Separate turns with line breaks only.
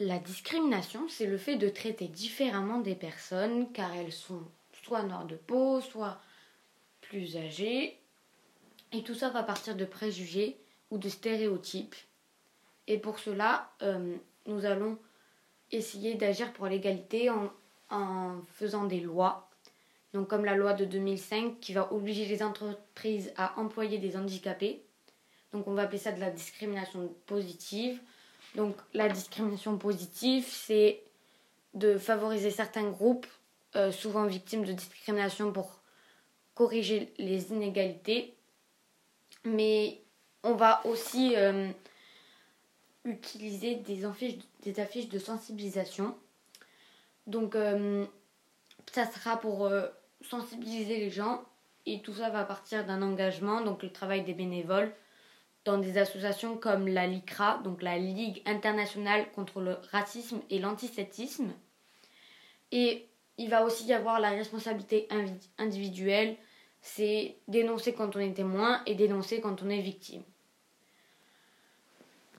La discrimination, c'est le fait de traiter différemment des personnes car elles sont soit noires de peau, soit plus âgées. Et tout ça va partir de préjugés ou de stéréotypes. Et pour cela, euh, nous allons essayer d'agir pour l'égalité en, en faisant des lois. Donc comme la loi de 2005 qui va obliger les entreprises à employer des handicapés. Donc on va appeler ça de la discrimination positive. Donc la discrimination positive, c'est de favoriser certains groupes, euh, souvent victimes de discrimination, pour corriger les inégalités. Mais on va aussi euh, utiliser des affiches, de sensibilisation. Donc euh, ça sera pour sensibiliser les gens et tout ça va partir d'un engagement, donc le travail des bénévoles dans des associations comme la LICRA, donc la Ligue internationale contre le racisme et l'antisétisme. Et il va aussi y avoir la responsabilité individuelle, c'est dénoncer quand on est témoin et dénoncer quand on est victime.